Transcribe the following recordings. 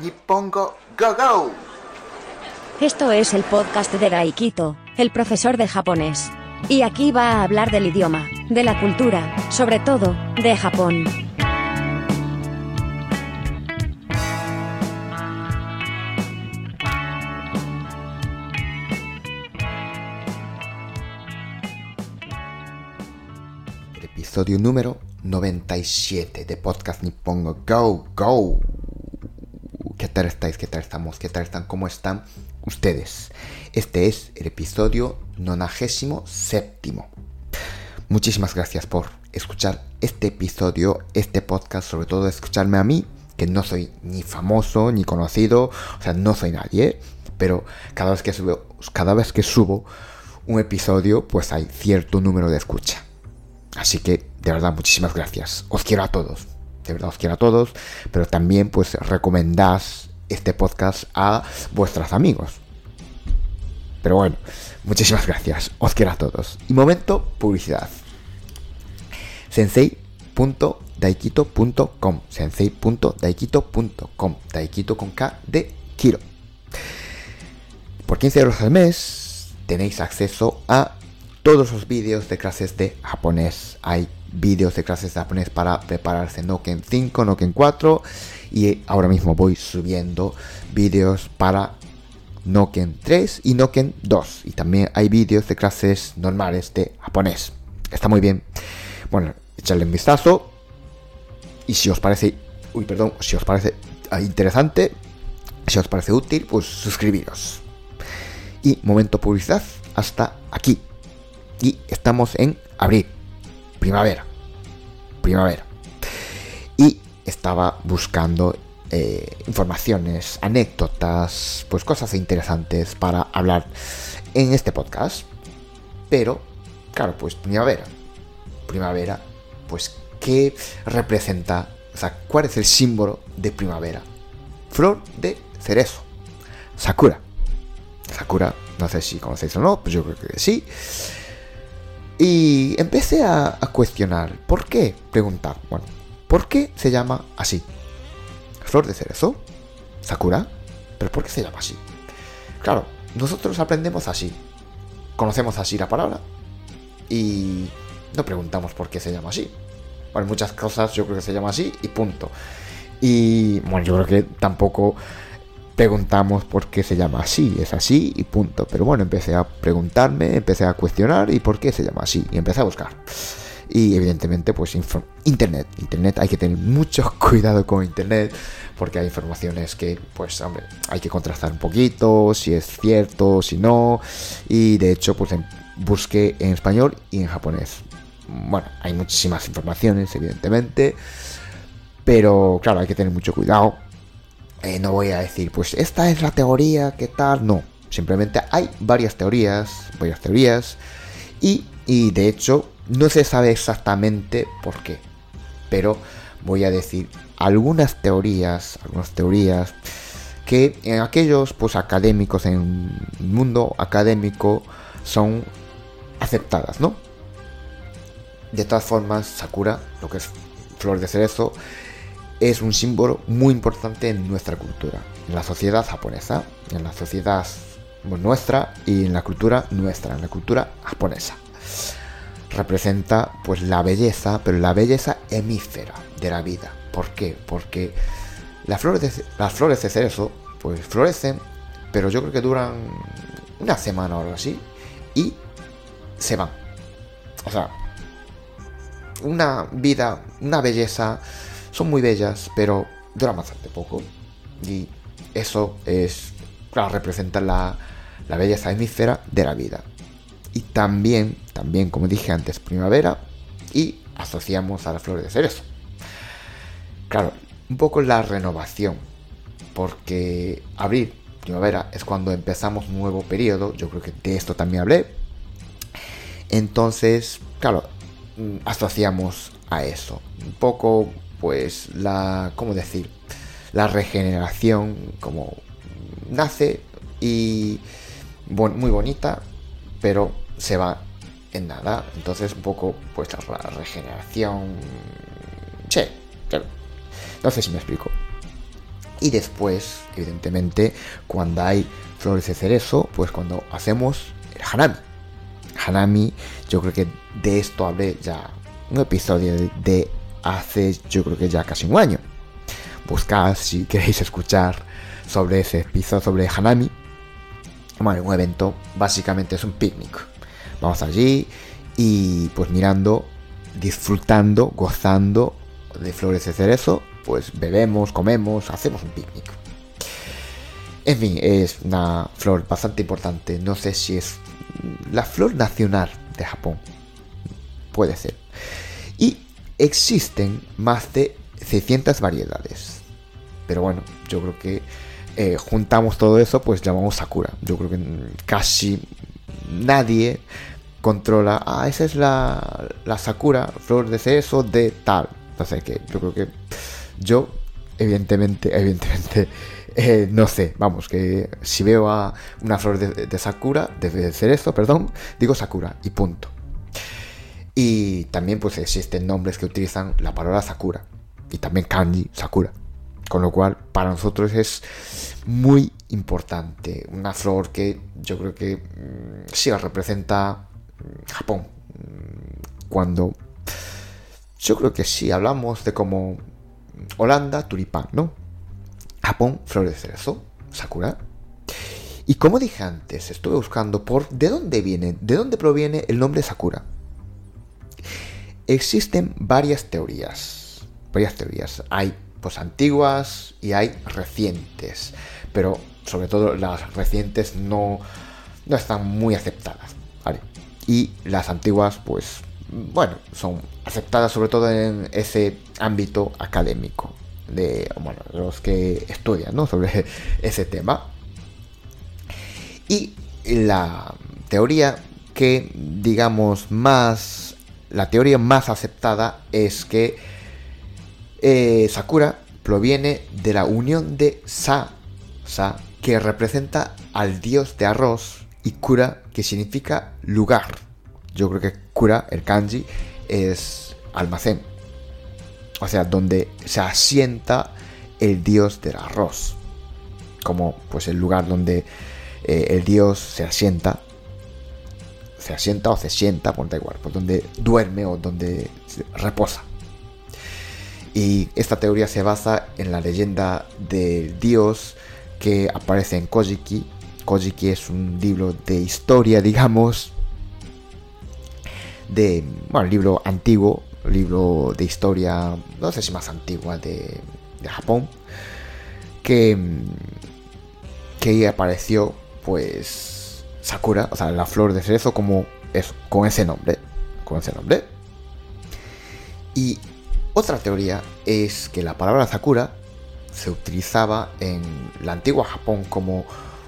Nippongo Go Go. Esto es el podcast de Daikito, el profesor de japonés. Y aquí va a hablar del idioma, de la cultura, sobre todo, de Japón. Episodio número 97 de Podcast Nippongo Go Go. ¿Qué tal estáis? ¿Qué tal estamos? ¿Qué tal están? ¿Cómo están ustedes? Este es el episodio 97. Muchísimas gracias por escuchar este episodio, este podcast, sobre todo escucharme a mí, que no soy ni famoso ni conocido, o sea, no soy nadie, pero cada vez que subo, cada vez que subo un episodio, pues hay cierto número de escucha. Así que, de verdad, muchísimas gracias. Os quiero a todos. De verdad, os quiero a todos. Pero también, pues, recomendad este podcast a vuestros amigos. Pero bueno, muchísimas gracias. Os quiero a todos. Y momento, publicidad. Sensei.daikito.com Sensei.daikito.com Daikito con K de Kiro. Por 15 euros al mes tenéis acceso a todos los vídeos de clases de japonés. Hay vídeos de clases de japonés para prepararse Noken 5, Noken 4 y ahora mismo voy subiendo vídeos para Noken 3 y Noken 2 y también hay vídeos de clases normales de japonés. Está muy bien. Bueno, echadle un vistazo y si os parece, uy, perdón, si os parece interesante, si os parece útil, pues suscribiros. Y momento publicidad hasta aquí y estamos en abril, primavera, primavera. Y estaba buscando eh, informaciones, anécdotas, pues cosas interesantes para hablar en este podcast. Pero, claro, pues primavera. Primavera, pues, ¿qué representa? O sea, ¿cuál es el símbolo de primavera? Flor de cerezo. Sakura. Sakura, no sé si conocéis o no, pues yo creo que sí. Y empecé a, cuestionar, ¿por qué? Preguntar, bueno, ¿por qué se llama así? Flor de cerezo, Sakura, pero ¿por qué se llama así? Claro, nosotros aprendemos así, conocemos así la palabra y no preguntamos por qué se llama así. Bueno, muchas cosas yo creo que se llama así y punto. Y bueno, yo creo que tampoco preguntamos por qué se llama así, es así y punto. Pero bueno, empecé a preguntarme, empecé a cuestionar y por qué se llama así y empecé a buscar. Y evidentemente, pues Internet. Internet hay que tener mucho cuidado con Internet porque hay informaciones que, pues, hombre, hay que contrastar un poquito, si es cierto, si no. Y de hecho, pues busqué en español y en japonés. Bueno, hay muchísimas informaciones, evidentemente. Pero claro, hay que tener mucho cuidado eh, no voy a decir, pues esta es la teoría, ¿qué tal? No, simplemente hay varias teorías, varias teorías, y, y de hecho no se sabe exactamente por qué, pero voy a decir algunas teorías, algunas teorías que en aquellos pues académicos en el mundo académico son aceptadas, ¿no? De todas formas, Sakura, lo que es flor de cerezo, es un símbolo muy importante en nuestra cultura, en la sociedad japonesa, en la sociedad nuestra y en la cultura nuestra, en la cultura japonesa. Representa pues la belleza, pero la belleza hemífera de la vida. ¿Por qué? Porque las flores de, las flores de cerezo pues florecen, pero yo creo que duran una semana o algo así y se van. O sea, una vida, una belleza son muy bellas, pero duran bastante poco. Y eso es, claro, representa la, la belleza hemífera de la vida. Y también, también, como dije antes, primavera y asociamos a la flor de cerezo. Claro, un poco la renovación, porque abril, primavera, es cuando empezamos un nuevo periodo, yo creo que de esto también hablé. Entonces, claro, mm, asociamos a eso. Un poco pues la, ¿cómo decir? La regeneración como nace y muy bonita, pero se va en nada. Entonces un poco pues la regeneración... Che, no sé si me explico. Y después, evidentemente, cuando hay flores de cerezo, pues cuando hacemos el hanami. Hanami, yo creo que de esto hablé ya un episodio de hace, yo creo que ya casi un año. Buscad si queréis escuchar sobre ese episodio sobre Hanami. Bueno, un evento básicamente es un picnic. Vamos allí y pues mirando, disfrutando, gozando de flores de cerezo, pues bebemos, comemos, hacemos un picnic. En fin, es una flor bastante importante. No sé si es la flor nacional de Japón. Puede ser. Existen más de 600 variedades. Pero bueno, yo creo que eh, juntamos todo eso, pues llamamos Sakura. Yo creo que casi nadie controla, ah, esa es la, la Sakura, flor de cerezo de tal. Sé qué, yo creo que yo, evidentemente, evidentemente, eh, no sé, vamos, que si veo a una flor de, Sakura, de cerezo, perdón, digo Sakura y punto. Y también pues existen nombres que utilizan la palabra Sakura y también kanji Sakura. Con lo cual para nosotros es muy importante. Una flor que yo creo que mm, sí representa mm, Japón. Mm, cuando yo creo que sí hablamos de como Holanda, tulipán, ¿no? Japón, flores de cerezo, sakura. Y como dije antes, estuve buscando por de dónde viene, de dónde proviene el nombre Sakura. Existen varias teorías, varias teorías. Hay pues antiguas y hay recientes, pero sobre todo las recientes no, no están muy aceptadas. Y las antiguas, pues bueno, son aceptadas sobre todo en ese ámbito académico de los que estudian ¿no? sobre ese tema. Y la teoría que, digamos, más. La teoría más aceptada es que eh, Sakura proviene de la unión de Sa, Sa, que representa al dios de arroz, y Kura, que significa lugar. Yo creo que Kura, el kanji, es almacén. O sea, donde se asienta el dios del arroz. Como pues el lugar donde eh, el dios se asienta. Se asienta o se sienta, por igual, por donde duerme o donde reposa. Y esta teoría se basa en la leyenda del dios que aparece en Kojiki. Kojiki es un libro de historia, digamos, de, bueno, libro antiguo, libro de historia, no sé si más antigua de, de Japón, que, que apareció, pues, Sakura, o sea, la flor de cerezo como es, con ese nombre, con ese nombre. Y otra teoría es que la palabra Sakura se utilizaba en la antigua Japón como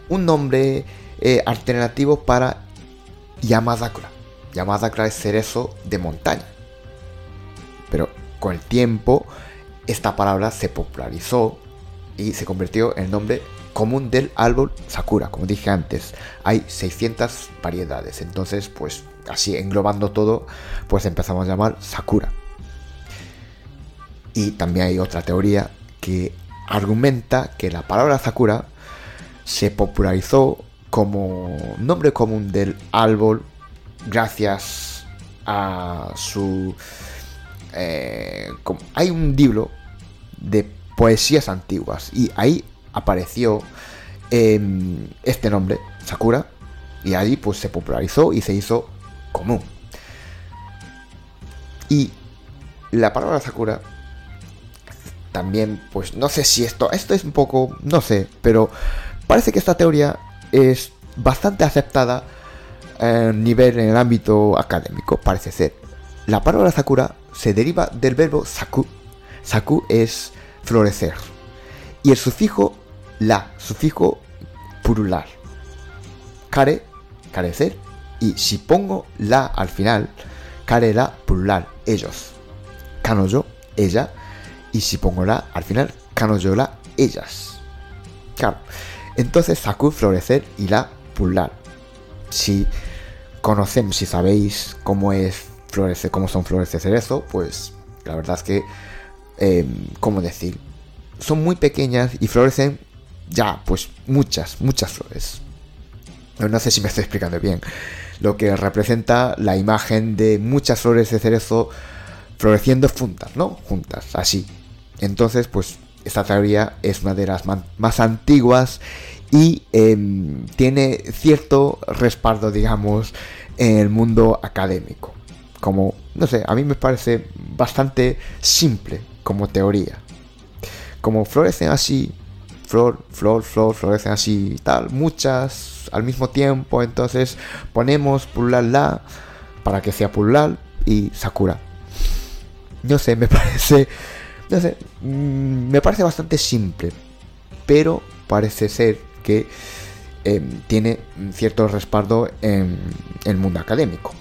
un nombre eh, alternativo para Yamadakura llamada es cerezo de montaña. Pero con el tiempo esta palabra se popularizó y se convirtió en nombre común del árbol sakura. Como dije antes, hay 600 variedades. Entonces, pues así englobando todo, pues empezamos a llamar sakura. Y también hay otra teoría que argumenta que la palabra sakura se popularizó como nombre común del árbol gracias a su... Eh, hay un libro de poesías antiguas y ahí apareció em, este nombre, Sakura, y ahí pues se popularizó y se hizo común. Y la palabra Sakura también, pues no sé si esto, esto es un poco, no sé, pero parece que esta teoría es bastante aceptada nivel en el ámbito académico, parece ser. La palabra sakura se deriva del verbo saku. Saku es florecer. Y el sufijo la, sufijo plural. Kare, carecer. Y si pongo la al final, kare la plural, ellos. Kanoyo, ella. Y si pongo la al final, kanoyo la, ellas. Claro. Entonces, saku, florecer y la plural. Si conocen, si sabéis cómo es flores, cómo son flores de cerezo, pues la verdad es que, eh, ¿cómo decir? son muy pequeñas y florecen ya, pues muchas, muchas flores. No sé si me estoy explicando bien. Lo que representa la imagen de muchas flores de cerezo floreciendo juntas, ¿no? Juntas, así. Entonces, pues esta teoría es una de las más antiguas y em, tiene cierto respaldo, digamos, en el mundo académico. Como, no sé, a mí me parece bastante simple como teoría. Como florecen así, flor, flor, flor, florecen así y tal, muchas al mismo tiempo, entonces ponemos plural la para que sea plural y sakura. No sé, me parece, no sé, mm, me parece bastante simple, pero parece ser que em, tiene cierto respaldo en el mundo académico.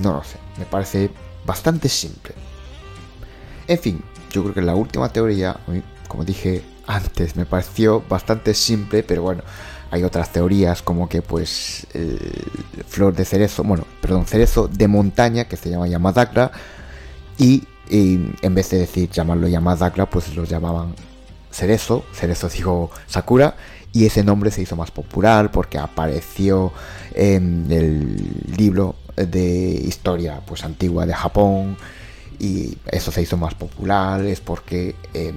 No lo sé, me parece bastante simple. En fin, yo creo que la última teoría, como dije antes, me pareció bastante simple, pero bueno, hay otras teorías como que pues flor de cerezo, bueno, perdón, cerezo de montaña que se llama Yamadakra y, en vez de decir llamarlo Yamadakra, pues lo llamaban cerezo, cerezo dijo Sakura y ese nombre se hizo más popular porque apareció en el libro de historia pues antigua de Japón y eso se hizo más popular es porque em,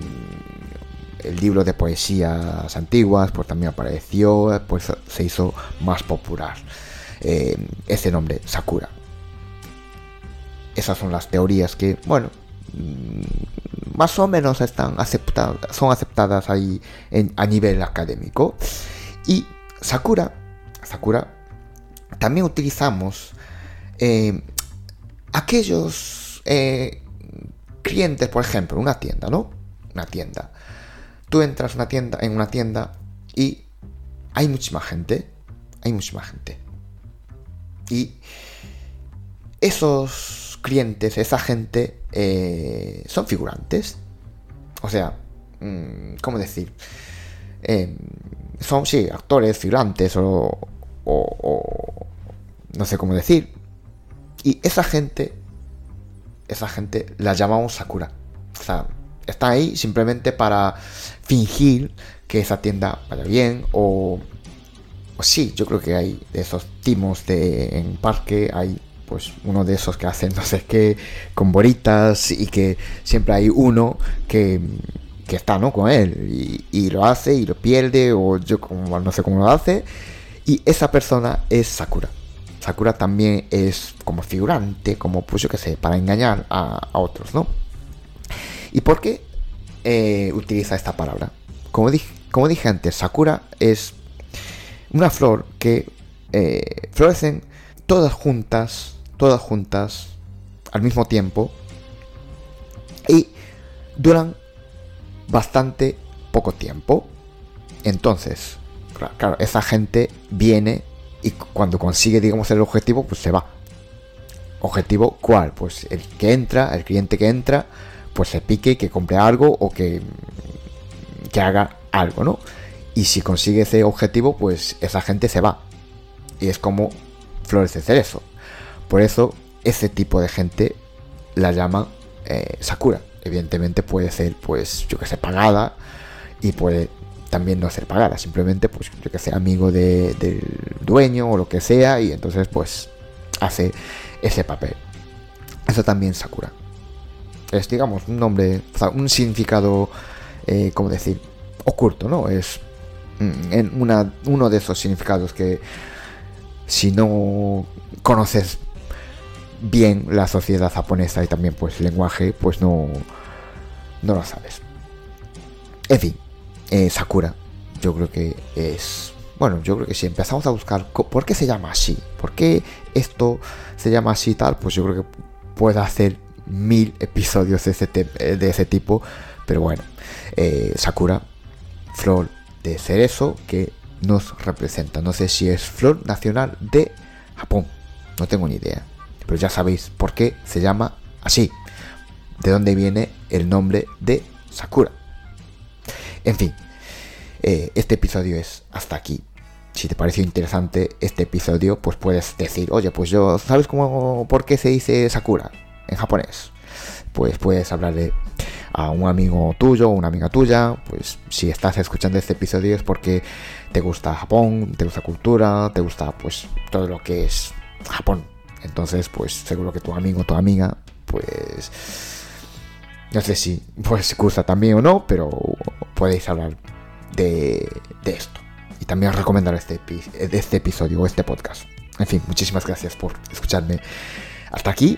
el libro de poesías antiguas pues también apareció pues se hizo más popular em, ese nombre Sakura esas son las teorías que bueno mm, más o menos están aceptadas son aceptadas ahí a nivel académico y Sakura Sakura también utilizamos em, aquellos eh, clientes, por ejemplo, una tienda, ¿no? Una tienda. Tú entras una tienda, en una tienda y hay muchísima gente. Hay muchísima gente. Y esos clientes, esa gente, eh, son figurantes. O sea, mm, ¿cómo decir? Eh, son, sí, actores, figurantes o, o, no sé cómo decir. Y esa gente esa gente la llamamos Sakura. O sea, está ahí simplemente para fingir que esa tienda vaya bien o, sí, yo creo que hay de esos timos de en parque, hay pues uno de esos que hacen no sé qué con boritas y que siempre hay uno que, que está ¿no? con él y, lo hace y lo pierde o yo como, no sé cómo lo hace y esa persona es Sakura. Sakura también es como figurante, como pues yo que sé, para engañar a, otros, ¿no? ¿Y por qué eh, utiliza esta palabra? Como dije, como dije antes, Sakura es una flor que eh, florecen todas juntas, todas juntas, al mismo tiempo, y duran bastante poco tiempo. Entonces, claro, esa gente viene y cuando consigue, digamos, el objetivo, pues se va. ¿Objetivo cuál? Pues el que entra, el cliente que entra, pues se pique, que compre algo o que, que haga algo, ¿no? Y si consigue ese objetivo, pues esa gente se va. Y es como florece cerezo. Por eso, ese tipo de gente la llaman eh, Sakura. Evidentemente puede ser, pues, yo que sé, pagada y puede también no ser pagada, simplemente pues yo que sé, amigo del dueño o lo que sea y entonces pues hace ese papel. Eso también Sakura. Es digamos un nombre, un significado, eh, como decir, oculto, ¿no? Es mm, en una, uno de esos significados que si no conoces bien la sociedad japonesa y también pues el lenguaje, pues no, no lo sabes. En fin, eh, Sakura. Yo creo que es... Bueno, yo creo que si empezamos a buscar por qué se llama así, por qué esto se llama así tal, pues yo creo que puede hacer mil episodios de ese, de ese tipo. Pero bueno, eh, Sakura, flor de cerezo que nos representa. No sé si es flor nacional de Japón, no tengo ni idea. Pero ya sabéis por qué se llama así. De dónde viene el nombre de Sakura. En fin, eh, este episodio es hasta aquí. Si te pareció interesante este episodio, pues puedes decir, oye, pues yo, ¿sabes cómo, por qué se dice Sakura en japonés? Pues puedes hablarle a un amigo tuyo o una amiga tuya, pues si estás escuchando este episodio es porque te gusta Japón, te gusta cultura, te gusta pues todo lo que es Japón. Entonces, pues seguro que tu amigo o tu amiga, pues no sé si pues gusta también o no, pero podéis hablar de, de esto. Y también recomendar este, este episodio o este podcast. En fin, muchísimas gracias por escucharme hasta aquí.